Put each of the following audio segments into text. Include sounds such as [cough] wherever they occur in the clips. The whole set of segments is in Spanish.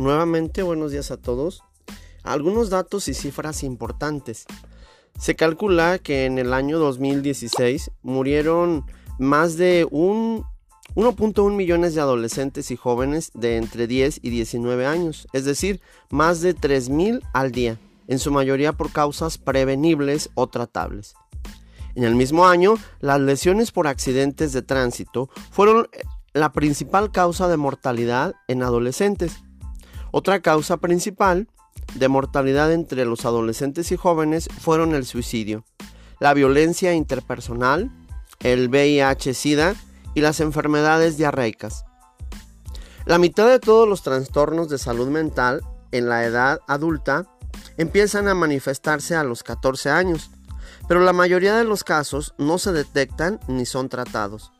nuevamente buenos días a todos. Algunos datos y cifras importantes. Se calcula que en el año 2016 murieron más de 1.1 millones de adolescentes y jóvenes de entre 10 y 19 años, es decir, más de 3.000 al día, en su mayoría por causas prevenibles o tratables. En el mismo año, las lesiones por accidentes de tránsito fueron la principal causa de mortalidad en adolescentes. Otra causa principal de mortalidad entre los adolescentes y jóvenes fueron el suicidio, la violencia interpersonal, el VIH-Sida y las enfermedades diarreicas. La mitad de todos los trastornos de salud mental en la edad adulta empiezan a manifestarse a los 14 años, pero la mayoría de los casos no se detectan ni son tratados.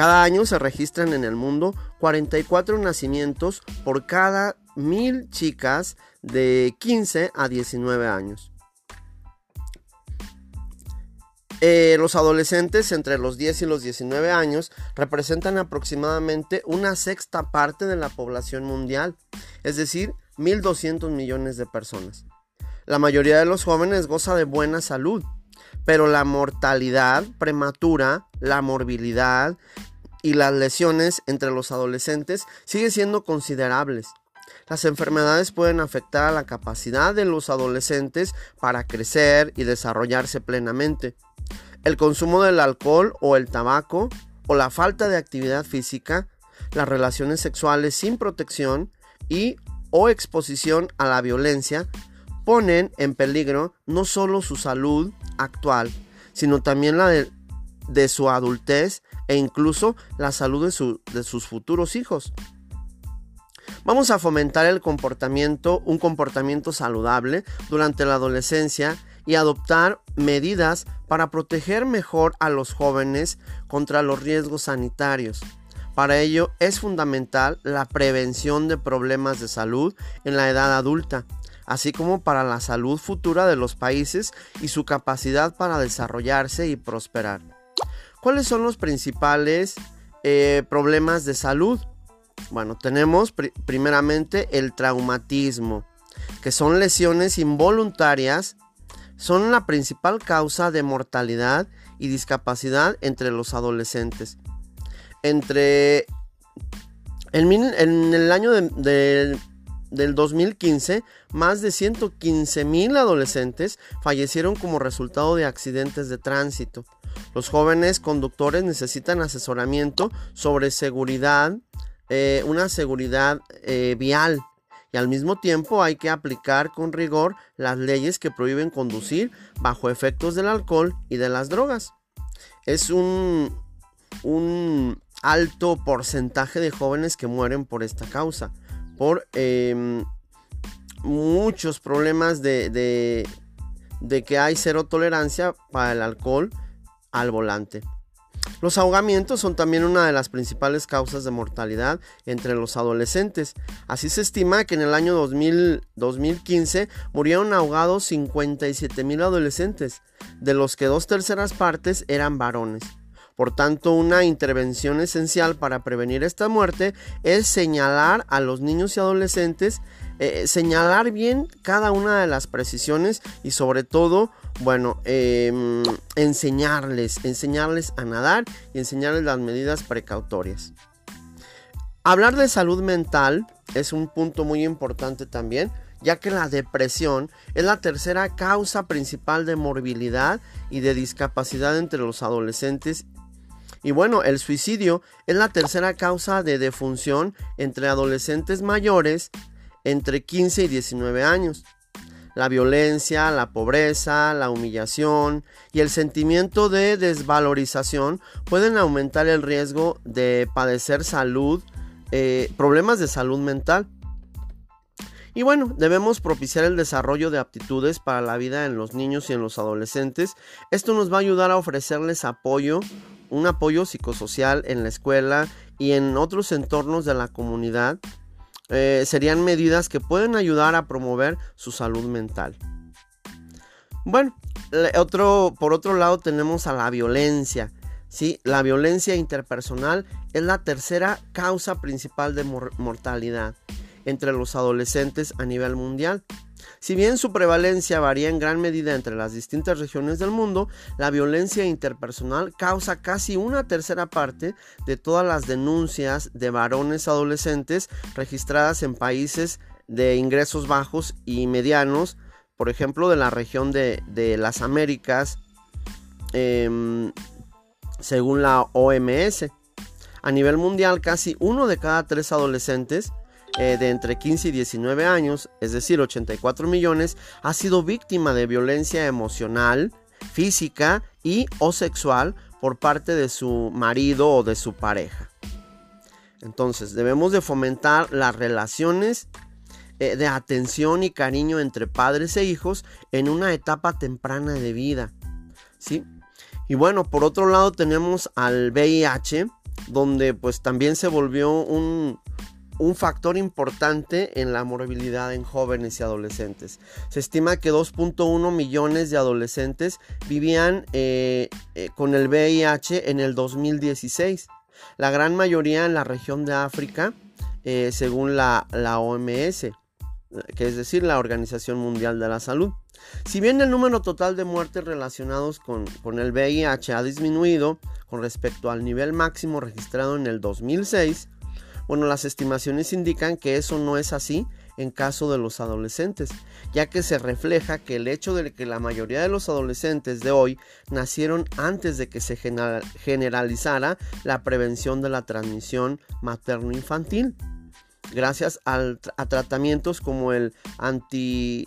Cada año se registran en el mundo 44 nacimientos por cada mil chicas de 15 a 19 años. Eh, los adolescentes entre los 10 y los 19 años representan aproximadamente una sexta parte de la población mundial, es decir, 1.200 millones de personas. La mayoría de los jóvenes goza de buena salud, pero la mortalidad prematura, la morbilidad y las lesiones entre los adolescentes sigue siendo considerables. Las enfermedades pueden afectar a la capacidad de los adolescentes para crecer y desarrollarse plenamente. El consumo del alcohol o el tabaco o la falta de actividad física, las relaciones sexuales sin protección y o exposición a la violencia ponen en peligro no solo su salud actual, sino también la de, su adultez e incluso la salud de, de sus futuros hijos. Vamos a fomentar el comportamiento, un comportamiento saludable durante la adolescencia y adoptar medidas para proteger mejor a los jóvenes contra los riesgos sanitarios. Para ello es fundamental la prevención de problemas de salud en la edad adulta, así como para la salud futura de los países y su capacidad para desarrollarse y prosperar. ¿Cuáles son los principales eh, problemas de salud? Bueno, tenemos primeramente el traumatismo, que son lesiones involuntarias, son la principal causa de mortalidad y discapacidad entre los adolescentes. Entre en, el año del 2015, más de 115 mil adolescentes fallecieron como resultado de accidentes de tránsito. Los jóvenes conductores necesitan asesoramiento sobre seguridad, eh, una seguridad eh, vial y al mismo tiempo hay que aplicar con rigor las leyes que prohíben conducir bajo efectos del alcohol y de las drogas. Es un, alto porcentaje de jóvenes que mueren por esta causa, por em, muchos problemas de que hay cero tolerancia para el alcohol al volante. Los ahogamientos son también una de las principales causas de mortalidad entre los adolescentes. Así se estima que en el año 2015 murieron ahogados 57 mil adolescentes, de los que dos terceras partes eran varones. Por tanto, una intervención esencial para prevenir esta muerte es señalar a los niños y adolescentes, eh, señalar bien cada una de las precisiones y sobre todo bueno, em, enseñarles, enseñarles a nadar y enseñarles las medidas precautorias. Hablar de salud mental es un punto muy importante también, ya que la depresión es la tercera causa principal de morbilidad y de discapacidad entre los adolescentes. Y bueno, el suicidio es la tercera causa de defunción entre adolescentes mayores entre 15 y 19 años la violencia, la pobreza, la humillación y el sentimiento de desvalorización pueden aumentar el riesgo de padecer salud, eh, problemas de salud mental. Y bueno, debemos propiciar el desarrollo de aptitudes para la vida en los niños y en los adolescentes. Esto nos va a ayudar a ofrecerles apoyo, un apoyo psicosocial en la escuela y en otros entornos de la comunidad eh, serían medidas que pueden ayudar a promover su salud mental. Bueno, otro, por otro lado tenemos a la violencia. ¿sí? La violencia interpersonal es la tercera causa principal de mortalidad. entre los adolescentes a nivel mundial. Si bien su prevalencia varía en gran medida entre las distintas regiones del mundo, la violencia interpersonal causa casi una tercera parte de todas las denuncias de varones adolescentes registradas en países de ingresos bajos y medianos, por ejemplo, de la región de, las Américas, em, según la OMS. A nivel mundial, casi uno de cada tres adolescentes eh, de entre 15 y 19 años, es decir, 84 millones, ha sido víctima de violencia emocional, física y o sexual por parte de su marido o de su pareja. Entonces, debemos de fomentar las relaciones eh, de atención y cariño entre padres e hijos en una etapa temprana de vida. ¿sí? Y bueno, por otro lado tenemos al VIH, donde pues también se volvió un, un factor importante en la morbilidad en jóvenes y adolescentes. Se estima que 2.1 millones de adolescentes vivían eh, eh, con el VIH en el 2016. La gran mayoría en la región de África, eh, según la, la OMS, que es decir, la Organización Mundial de la Salud. Si bien el número total de muertes relacionados con, con, el VIH ha disminuido con respecto al nivel máximo registrado en el 2006, bueno, las estimaciones indican que eso no es así en caso de los adolescentes, ya que se refleja que el hecho de que la mayoría de los adolescentes de hoy nacieron antes de que se generalizara la prevención de la transmisión materno-infantil, gracias a tratamientos como el anti,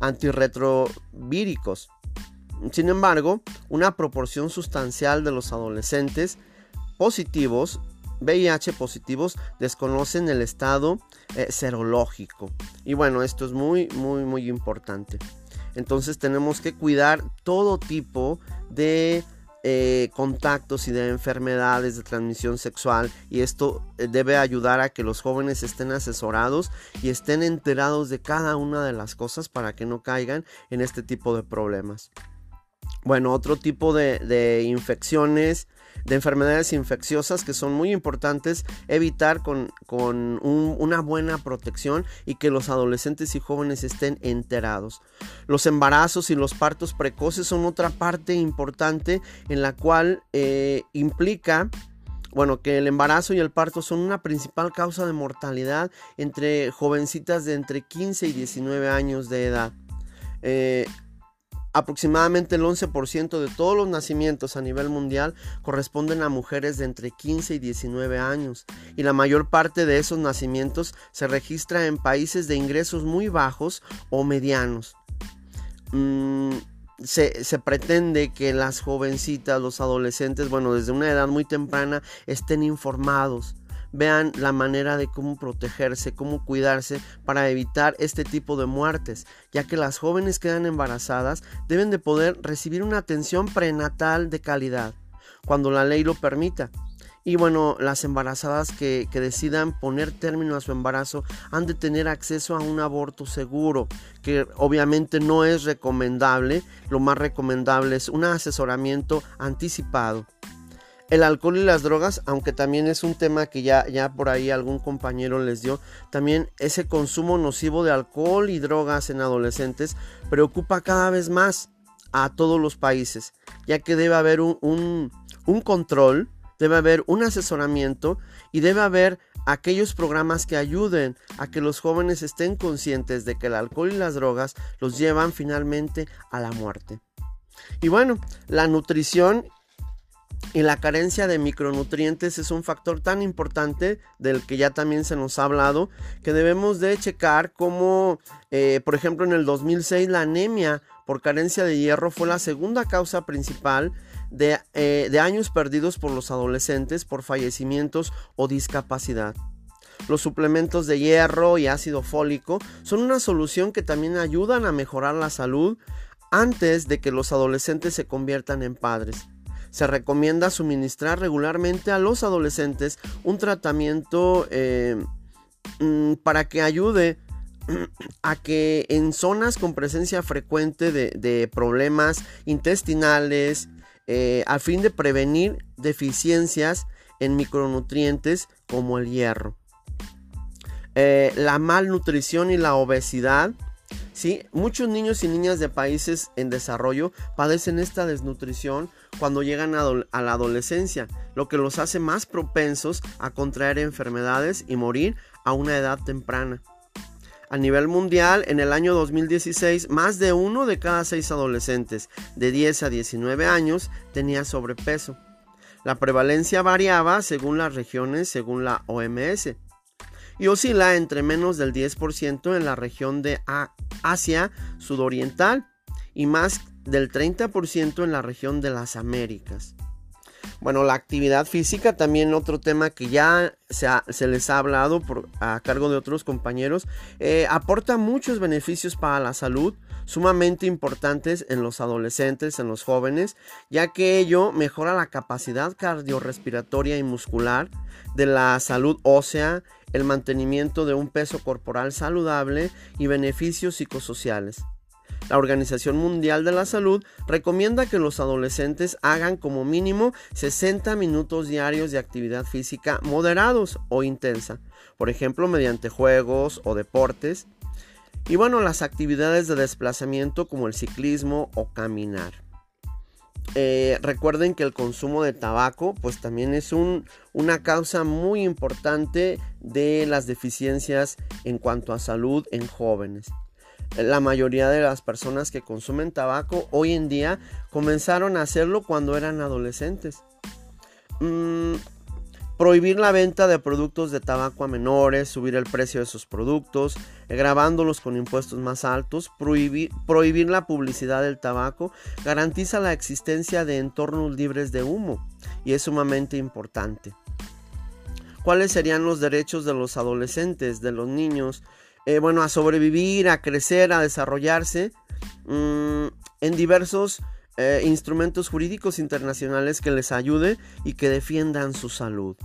antirretrovíricos. Sin embargo, una proporción sustancial de los adolescentes positivos VIH positivos desconocen el estado eh, serológico. Y bueno, esto es muy, muy, muy importante. Entonces tenemos que cuidar todo tipo de eh, contactos y de enfermedades de transmisión sexual y esto eh, debe ayudar a que los jóvenes estén asesorados y estén enterados de cada una de las cosas para que no caigan en este tipo de problemas. Bueno, otro tipo de infecciones de enfermedades infecciosas que son muy importantes evitar con, una buena protección y que los adolescentes y jóvenes estén enterados. Los embarazos y los partos precoces son otra parte importante en la cual eh, implica bueno, que el embarazo y el parto son una principal causa de mortalidad entre jovencitas de entre 15 y 19 años de edad. Eh, Aproximadamente el 11% de todos los nacimientos a nivel mundial corresponden a mujeres de entre 15 y 19 años y la mayor parte de esos nacimientos se registra en países de ingresos muy bajos o medianos. Mm, se, se, pretende que las jovencitas, los adolescentes, bueno, desde una edad muy temprana estén informados vean la manera de cómo protegerse, cómo cuidarse para evitar este tipo de muertes, ya que las jóvenes que quedan embarazadas deben de poder recibir una atención prenatal de calidad, cuando la ley lo permita. Y bueno, las embarazadas que, que, decidan poner término a su embarazo han de tener acceso a un aborto seguro, que obviamente no es recomendable. Lo más recomendable es un asesoramiento anticipado. El alcohol y las drogas, aunque también es un tema que ya, ya por ahí algún compañero les dio, también ese consumo nocivo de alcohol y drogas en adolescentes preocupa cada vez más a todos los países, ya que debe haber un, un control, debe haber un asesoramiento y debe haber aquellos programas que ayuden a que los jóvenes estén conscientes de que el alcohol y las drogas los llevan finalmente a la muerte. Y bueno, la nutrición y la carencia de micronutrientes es un factor tan importante del que ya también se nos ha hablado que debemos de checar como eh, por ejemplo en el 2006 la anemia por carencia de hierro fue la segunda causa principal eh, de años perdidos por los adolescentes por fallecimientos o discapacidad. Los suplementos de hierro y ácido fólico son una solución que también ayudan a mejorar la salud antes de que los adolescentes se conviertan en padres se recomienda suministrar regularmente a los adolescentes un tratamiento eh, mm, para que ayude [clears throat] a que en zonas con presencia frecuente de, problemas intestinales, eh, a fin de prevenir deficiencias en micronutrientes como el hierro. eh, la malnutrición y la obesidad. ¿Sí? Muchos niños y niñas de países en desarrollo padecen esta desnutrición cuando llegan a, a la adolescencia, lo que los hace más propensos a contraer enfermedades y morir a una edad temprana. A nivel mundial, en el año 2016, más de uno de cada seis adolescentes de 10 a 19 años tenía sobrepeso. La prevalencia variaba según las regiones, según la OMS, y oscila entre menos del 10% en la región de Asia sudoriental y más del 30% en la región de las Américas. Bueno, la actividad física, también otro tema que ya se, les ha hablado a cargo de otros compañeros, eh, aporta muchos beneficios para la salud, sumamente importantes en los adolescentes, en los jóvenes, ya que ello mejora la capacidad cardiorrespiratoria y muscular de la salud ósea, el mantenimiento de un peso corporal saludable y beneficios psicosociales. La Organización Mundial de la Salud recomienda que los adolescentes hagan como mínimo 60 minutos diarios de actividad física moderados o intensa, por ejemplo mediante juegos o deportes, y bueno, las actividades de desplazamiento como el ciclismo o caminar. Eh, recuerden que el consumo de tabaco pues también es una causa muy importante de las deficiencias en cuanto a salud en jóvenes la mayoría de las personas que consumen tabaco hoy en día comenzaron a hacerlo cuando eran adolescentes. Mm, prohibir la venta de productos de tabaco a menores, subir el precio de sus productos, grabándolos con impuestos más altos, prohibir la publicidad del tabaco, garantiza la existencia de entornos libres de humo y es sumamente importante. ¿Cuáles serían los derechos de los adolescentes, de los niños? Eh, bueno, a sobrevivir, a crecer, a desarrollarse mm, en diversos eh, instrumentos jurídicos internacionales que les ayude y que defiendan su salud.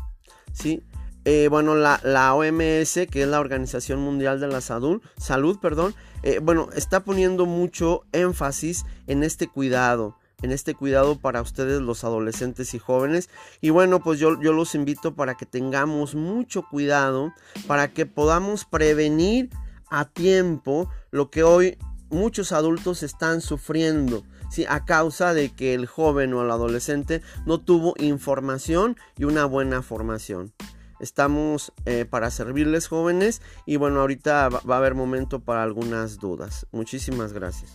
¿sí? Eh, bueno, la, OMS, que es la Organización Mundial de la Salud, salud perdón, bueno, está poniendo mucho énfasis en este cuidado en este cuidado para ustedes los adolescentes y jóvenes. Y bueno, pues yo, yo los invito para que tengamos mucho cuidado, para que podamos prevenir a tiempo lo que hoy muchos adultos están sufriendo. ¿sí? a causa de que el joven o el adolescente no tuvo información y una buena formación. Estamos eh, para servirles jóvenes y bueno, ahorita va a haber momento para algunas dudas. Muchísimas gracias.